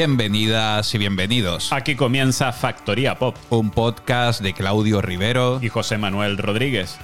Bienvenidas y bienvenidos. Aquí comienza Factoría Pop. Un podcast de Claudio Rivero y José Manuel Rodríguez.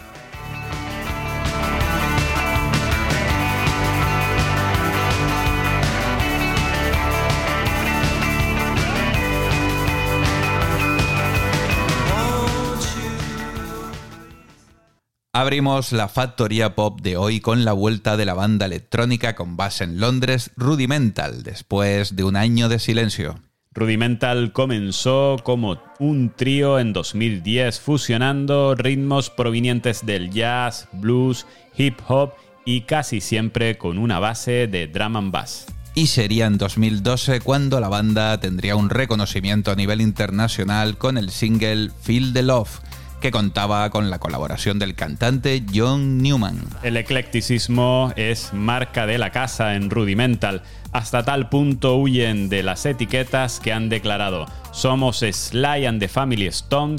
Abrimos la factoría pop de hoy con la vuelta de la banda electrónica con base en Londres, Rudimental, después de un año de silencio. Rudimental comenzó como un trío en 2010 fusionando ritmos provenientes del jazz, blues, hip hop y casi siempre con una base de drum and bass. Y sería en 2012 cuando la banda tendría un reconocimiento a nivel internacional con el single Feel the Love, que contaba con la colaboración del cantante John Newman. El eclecticismo es marca de la casa en Rudimental. Hasta tal punto huyen de las etiquetas que han declarado somos Sly and the Family Stone,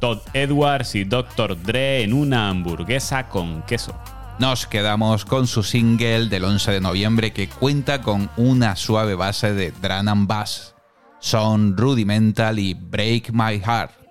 Todd Edwards y Dr. Dre en una hamburguesa con queso. Nos quedamos con su single del 11 de noviembre que cuenta con una suave base de drum and bass. Son Rudimental y Break My Heart.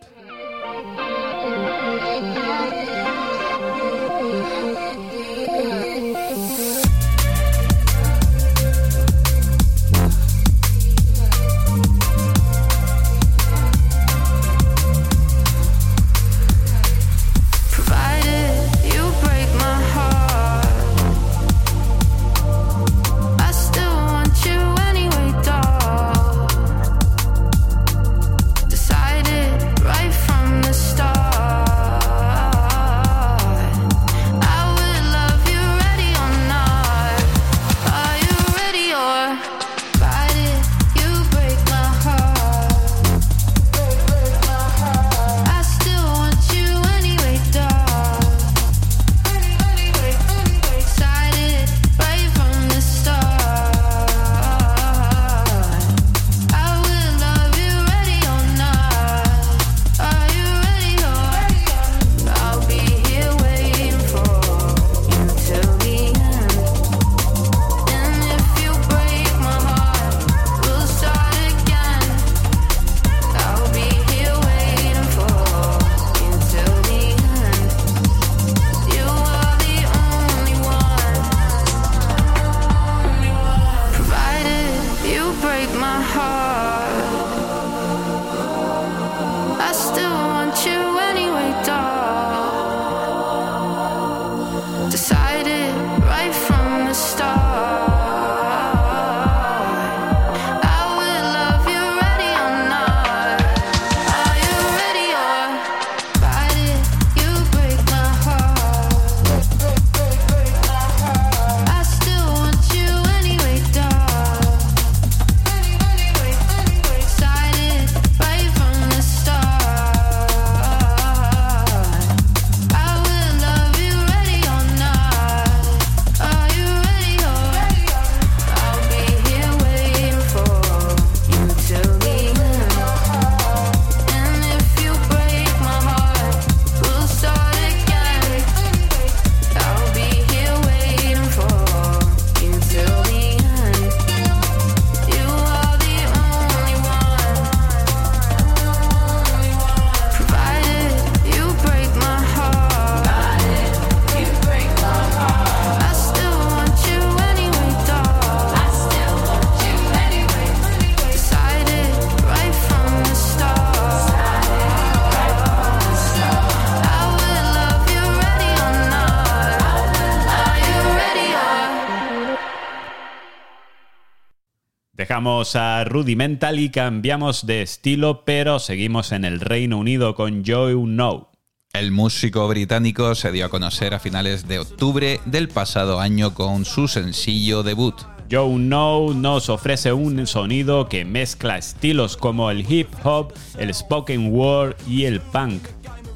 Dejamos a Rudimental y cambiamos de estilo, pero seguimos en el Reino Unido con Joe No. El músico británico se dio a conocer a finales de octubre del pasado año con su sencillo debut. Joe No nos ofrece un sonido que mezcla estilos como el hip hop, el spoken word y el punk.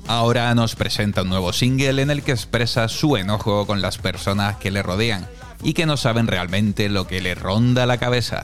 Ahora nos presenta un nuevo single en el que expresa su enojo con las personas que le rodean y que no saben realmente lo que le ronda la cabeza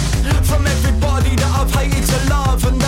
From everybody that I've hated to love. And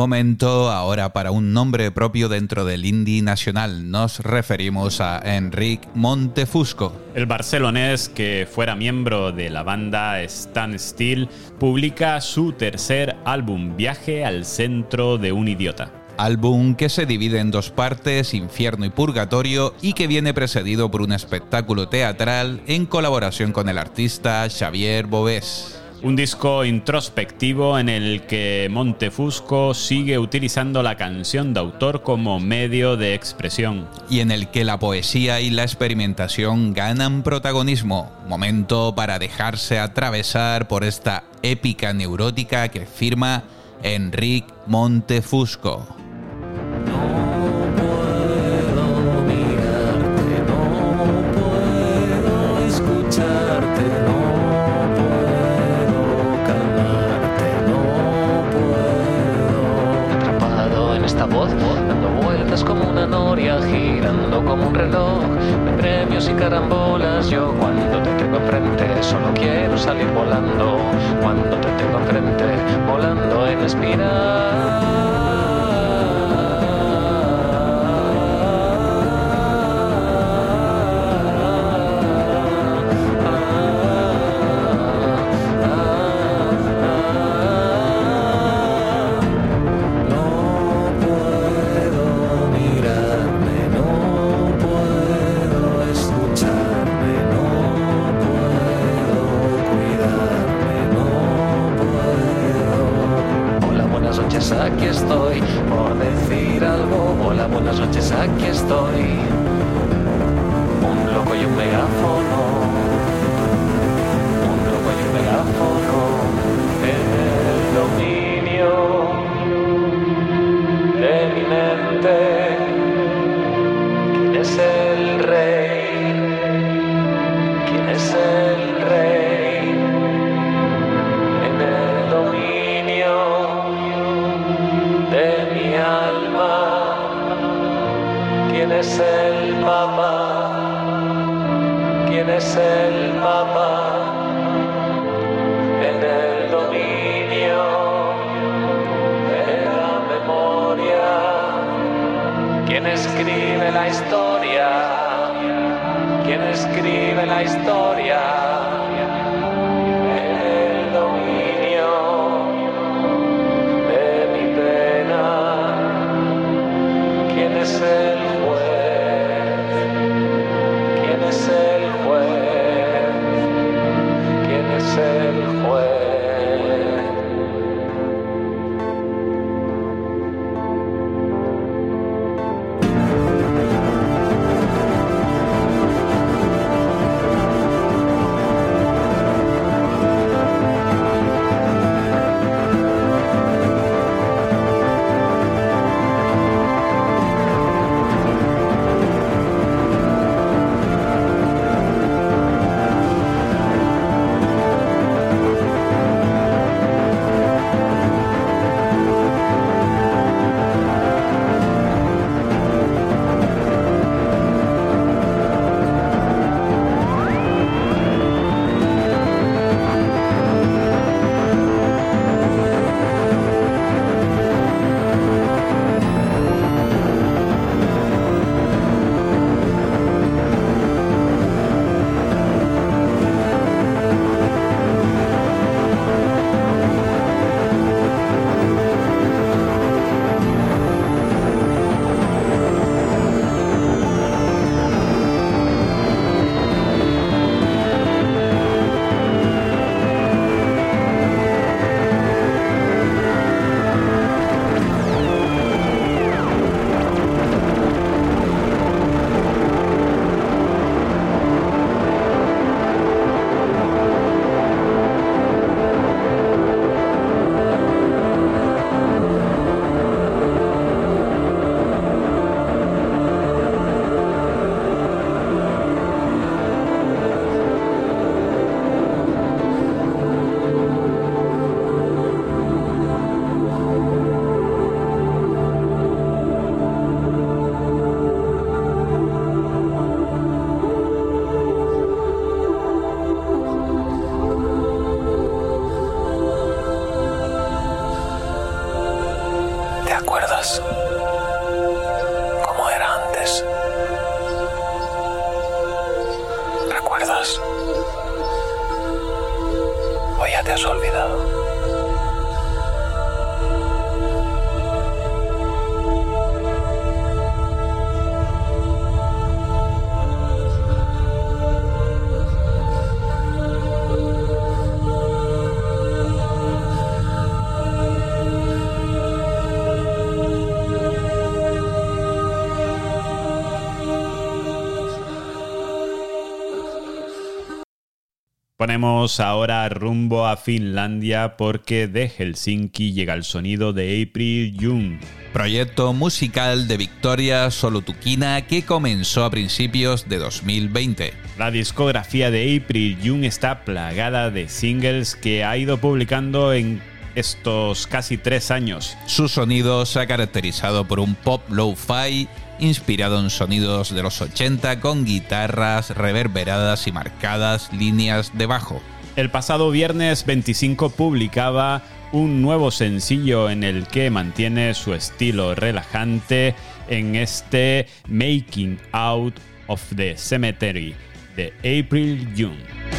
Momento ahora para un nombre propio dentro del indie nacional. Nos referimos a Enric Montefusco. El barcelonés, que fuera miembro de la banda Stan Steel, publica su tercer álbum, Viaje al centro de un idiota álbum que se divide en dos partes, Infierno y Purgatorio, y que viene precedido por un espectáculo teatral en colaboración con el artista Xavier Bovés un disco introspectivo en el que Montefusco sigue utilizando la canción de autor como medio de expresión. Y en el que la poesía y la experimentación ganan protagonismo. Momento para dejarse atravesar por esta épica neurótica que firma Enric Montefusco. estoy. blessed. Us. Ponemos ahora rumbo a Finlandia porque de Helsinki llega el sonido de April June. Proyecto musical de Victoria Solutukina que comenzó a principios de 2020. La discografía de April June está plagada de singles que ha ido publicando en estos casi tres años. Su sonido se ha caracterizado por un pop low-fi inspirado en sonidos de los 80 con guitarras reverberadas y marcadas líneas de bajo. El pasado viernes 25 publicaba un nuevo sencillo en el que mantiene su estilo relajante en este Making Out of the Cemetery de April June.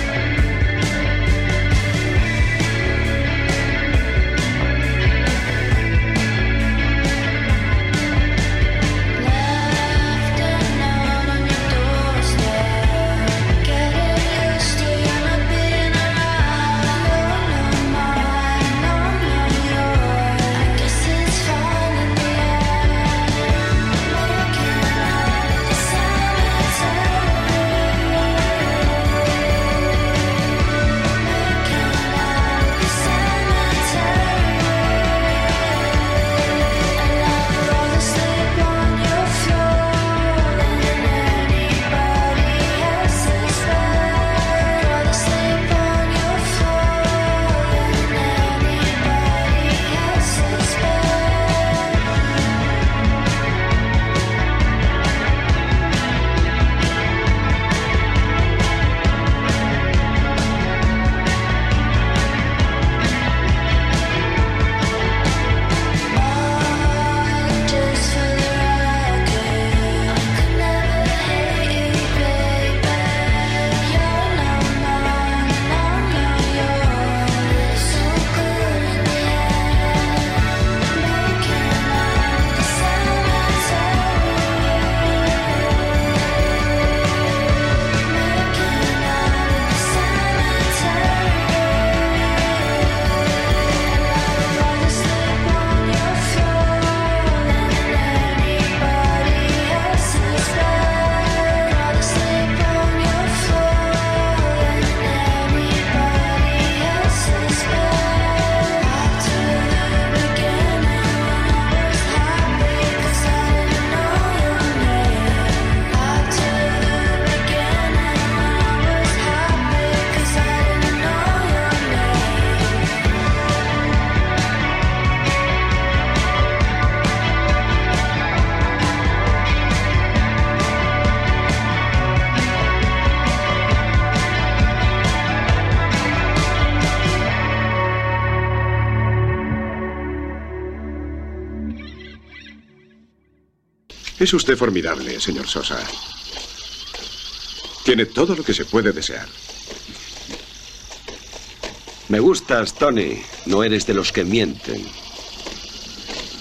Es usted formidable, señor Sosa. Tiene todo lo que se puede desear. Me gustas, Tony. No eres de los que mienten.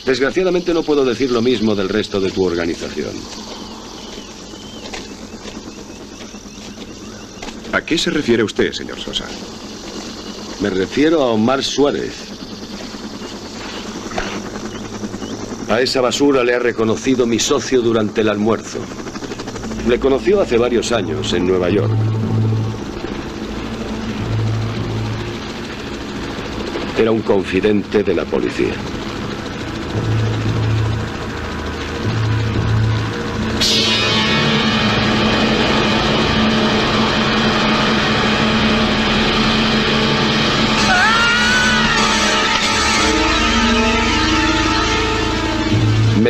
Desgraciadamente no puedo decir lo mismo del resto de tu organización. ¿A qué se refiere usted, señor Sosa? Me refiero a Omar Suárez. A esa basura le ha reconocido mi socio durante el almuerzo. Le conoció hace varios años en Nueva York. Era un confidente de la policía.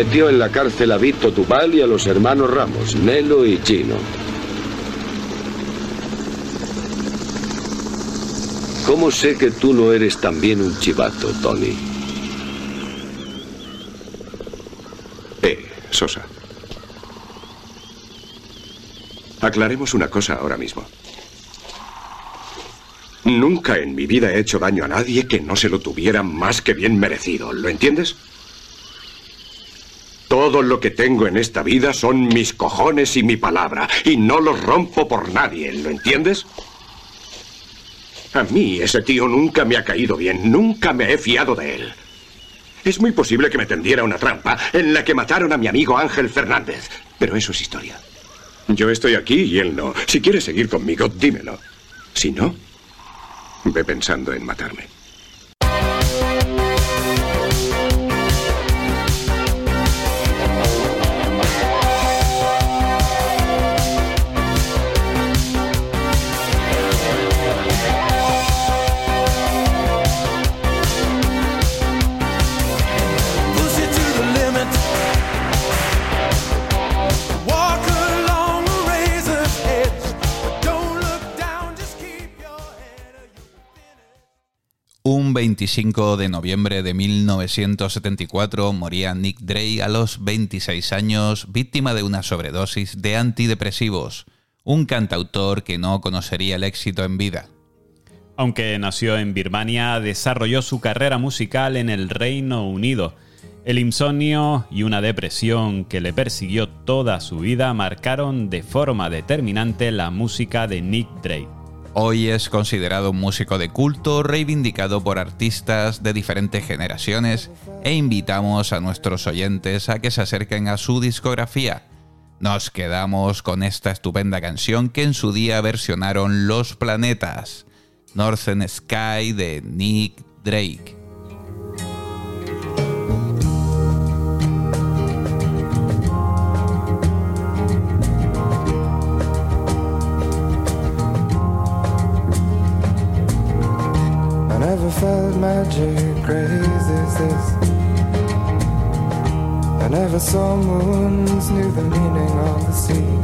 Metió en la cárcel a Vito Tubal y a los hermanos Ramos, Nelo y Chino. ¿Cómo sé que tú no eres también un chivato, Tony? Eh, Sosa. Aclaremos una cosa ahora mismo. Nunca en mi vida he hecho daño a nadie que no se lo tuviera más que bien merecido. ¿Lo entiendes? Todo lo que tengo en esta vida son mis cojones y mi palabra, y no los rompo por nadie, ¿lo entiendes? A mí ese tío nunca me ha caído bien, nunca me he fiado de él. Es muy posible que me tendiera una trampa en la que mataron a mi amigo Ángel Fernández, pero eso es historia. Yo estoy aquí y él no. Si quieres seguir conmigo, dímelo. Si no, ve pensando en matarme. Un 25 de noviembre de 1974 moría Nick Drake a los 26 años, víctima de una sobredosis de antidepresivos, un cantautor que no conocería el éxito en vida. Aunque nació en Birmania, desarrolló su carrera musical en el Reino Unido. El insomnio y una depresión que le persiguió toda su vida marcaron de forma determinante la música de Nick Drake. Hoy es considerado un músico de culto reivindicado por artistas de diferentes generaciones e invitamos a nuestros oyentes a que se acerquen a su discografía. Nos quedamos con esta estupenda canción que en su día versionaron Los Planetas, Northern Sky de Nick Drake. I saw moons, knew the meaning of the sea.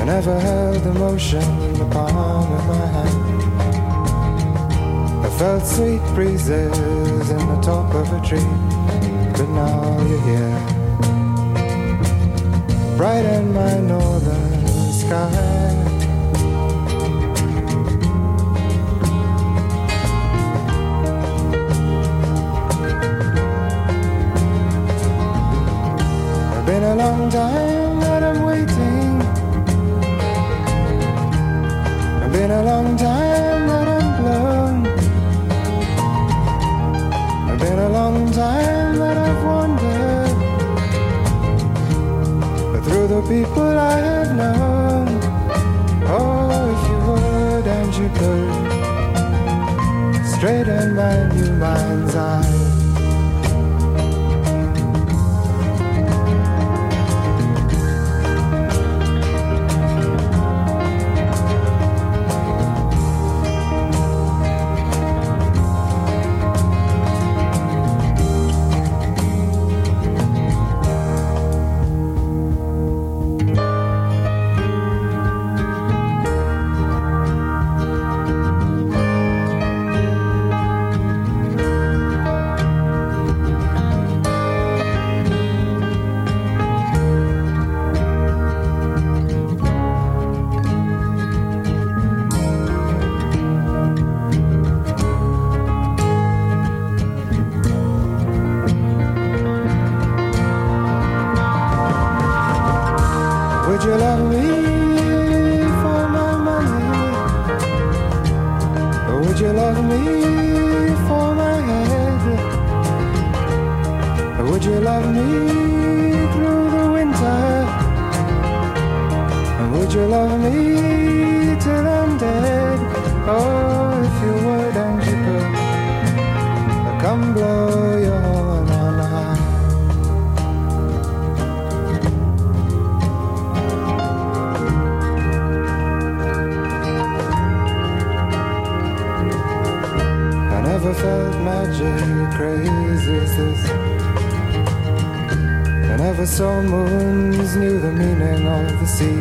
I never held emotion in the palm of my hand. I felt sweet breezes in the top of a tree, but now you're here. Bright in my northern never saw moons, knew the meaning of the sea.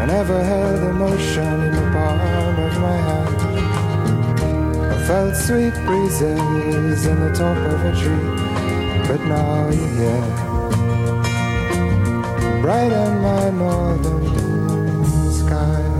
I never held emotion in the palm of my hand. I felt sweet breezes in the top of a tree, but now you're here. Bright on my northern sky.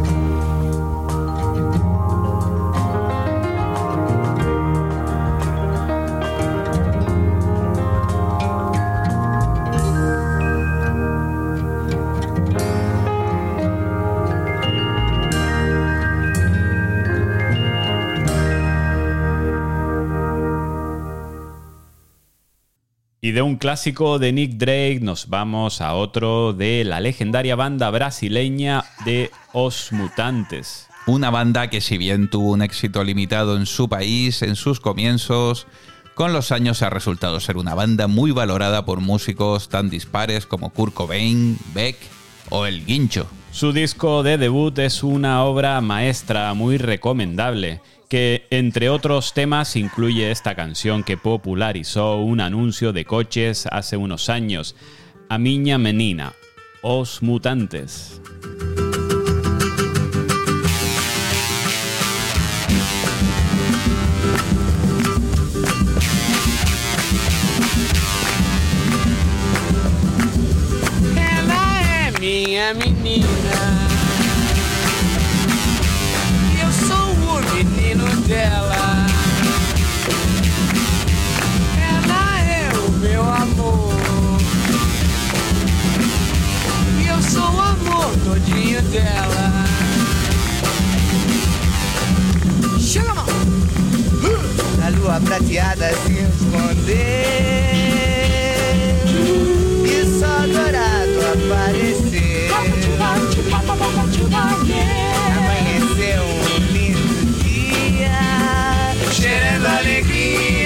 Y de un clásico de Nick Drake nos vamos a otro de la legendaria banda brasileña de Os Mutantes. Una banda que si bien tuvo un éxito limitado en su país en sus comienzos, con los años ha resultado ser una banda muy valorada por músicos tan dispares como Kurt Cobain, Beck o El Guincho. Su disco de debut es una obra maestra muy recomendable, que entre otros temas incluye esta canción que popularizó un anuncio de coches hace unos años, A Miña Menina, Os Mutantes. A lua prateada se escondeu E só dourado apareceu Amanheceu um lindo dia cheirando alegria.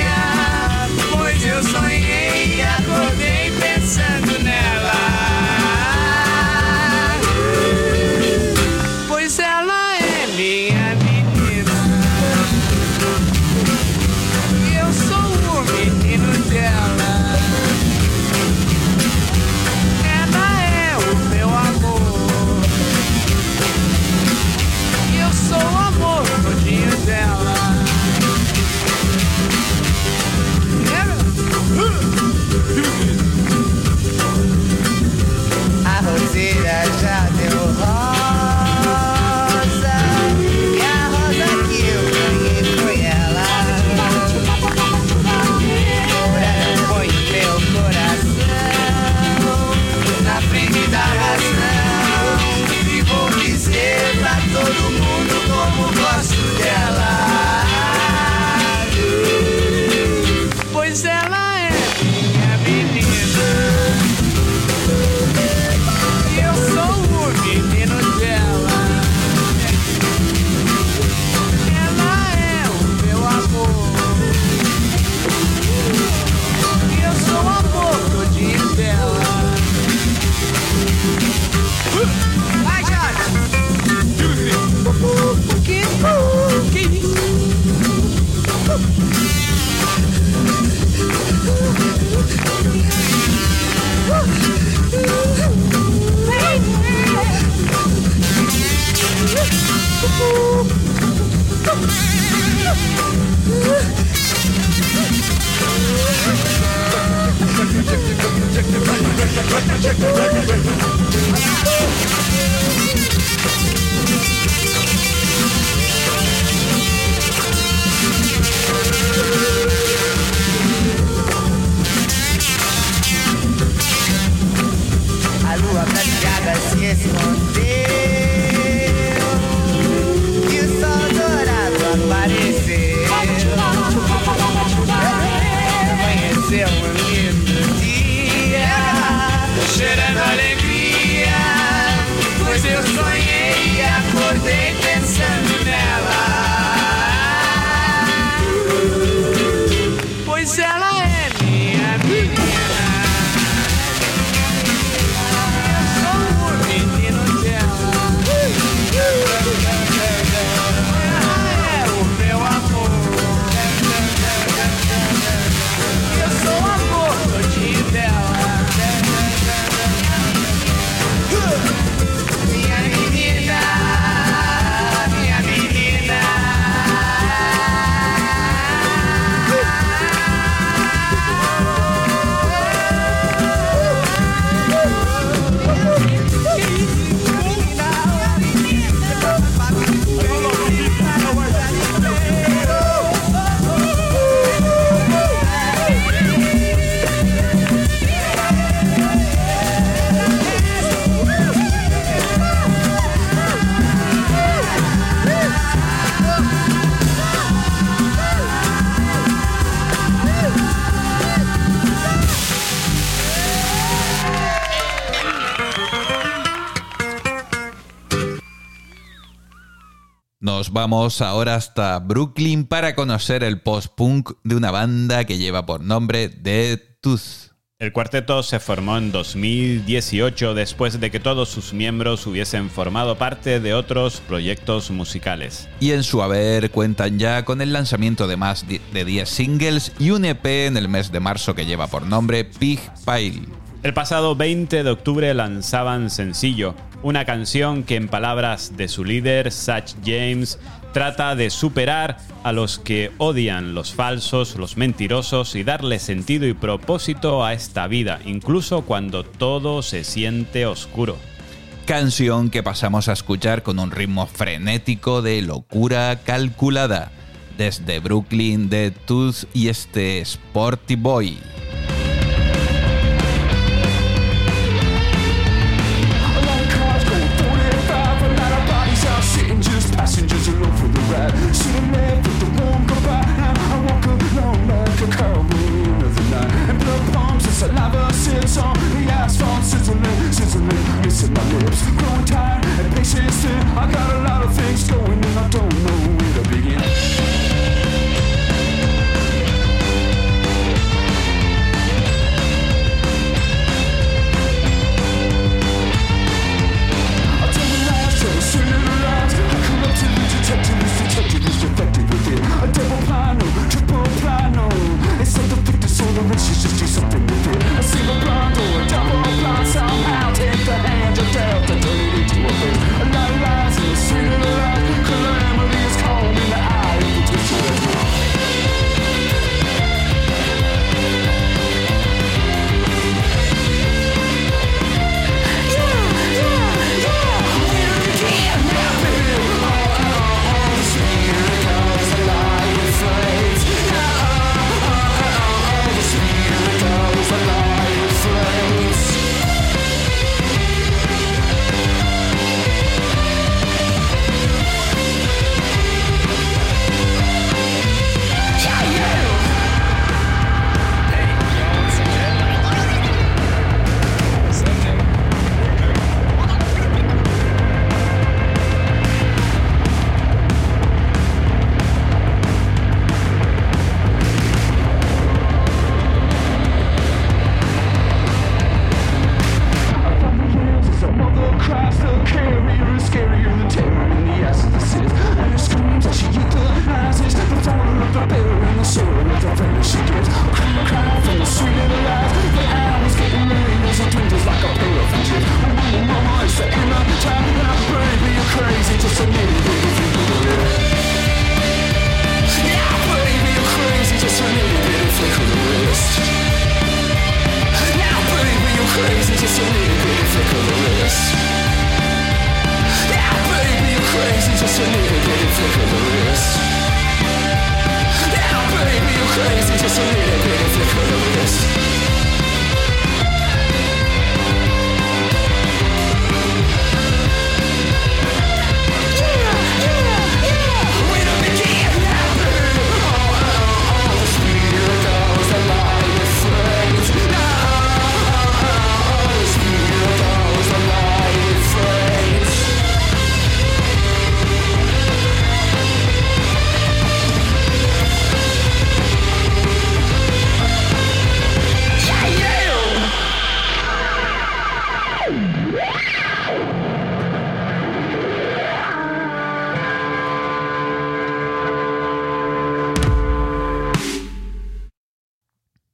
Nos vamos ahora hasta Brooklyn para conocer el post-punk de una banda que lleva por nombre The Tooth. El cuarteto se formó en 2018 después de que todos sus miembros hubiesen formado parte de otros proyectos musicales. Y en su haber cuentan ya con el lanzamiento de más de 10 singles y un EP en el mes de marzo que lleva por nombre Pig Pile. El pasado 20 de octubre lanzaban Sencillo, una canción que en palabras de su líder, Satch James, trata de superar a los que odian los falsos, los mentirosos y darle sentido y propósito a esta vida, incluso cuando todo se siente oscuro. Canción que pasamos a escuchar con un ritmo frenético de locura calculada, desde Brooklyn de Tooth y este Sporty Boy.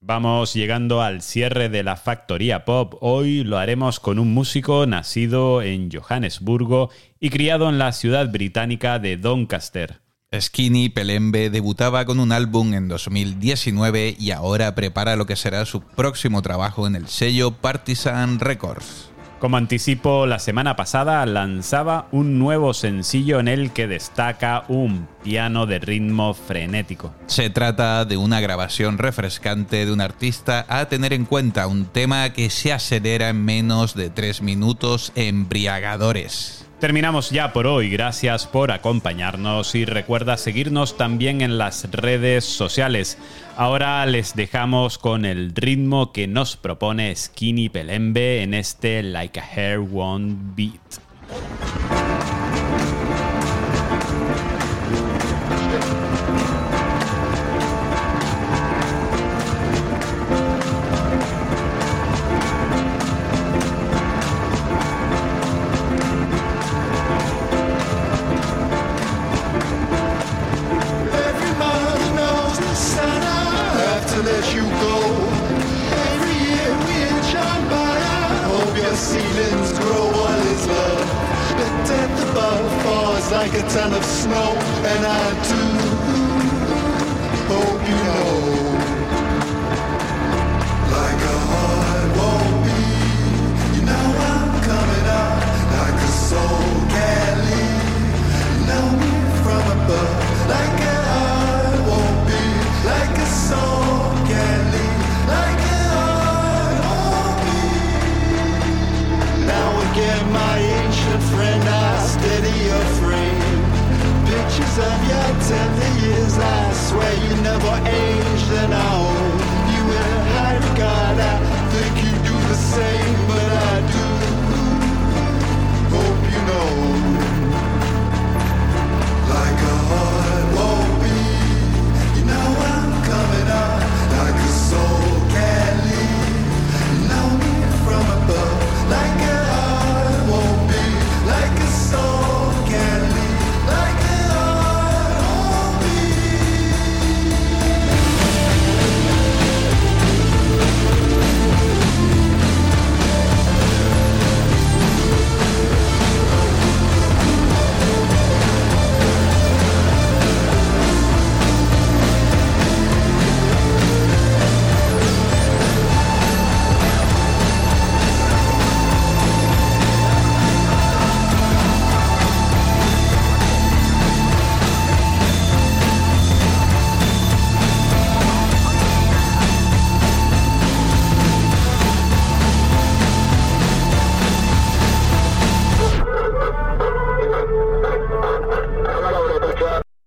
Vamos llegando al cierre de la Factoría Pop. Hoy lo haremos con un músico nacido en Johannesburgo y criado en la ciudad británica de Doncaster. Skinny Pelembe debutaba con un álbum en 2019 y ahora prepara lo que será su próximo trabajo en el sello Partisan Records. Como anticipo, la semana pasada lanzaba un nuevo sencillo en el que destaca un piano de ritmo frenético. Se trata de una grabación refrescante de un artista a tener en cuenta, un tema que se acelera en menos de tres minutos embriagadores. Terminamos ya por hoy, gracias por acompañarnos y recuerda seguirnos también en las redes sociales. Ahora les dejamos con el ritmo que nos propone Skinny Pelembe en este Like a Hair One Beat.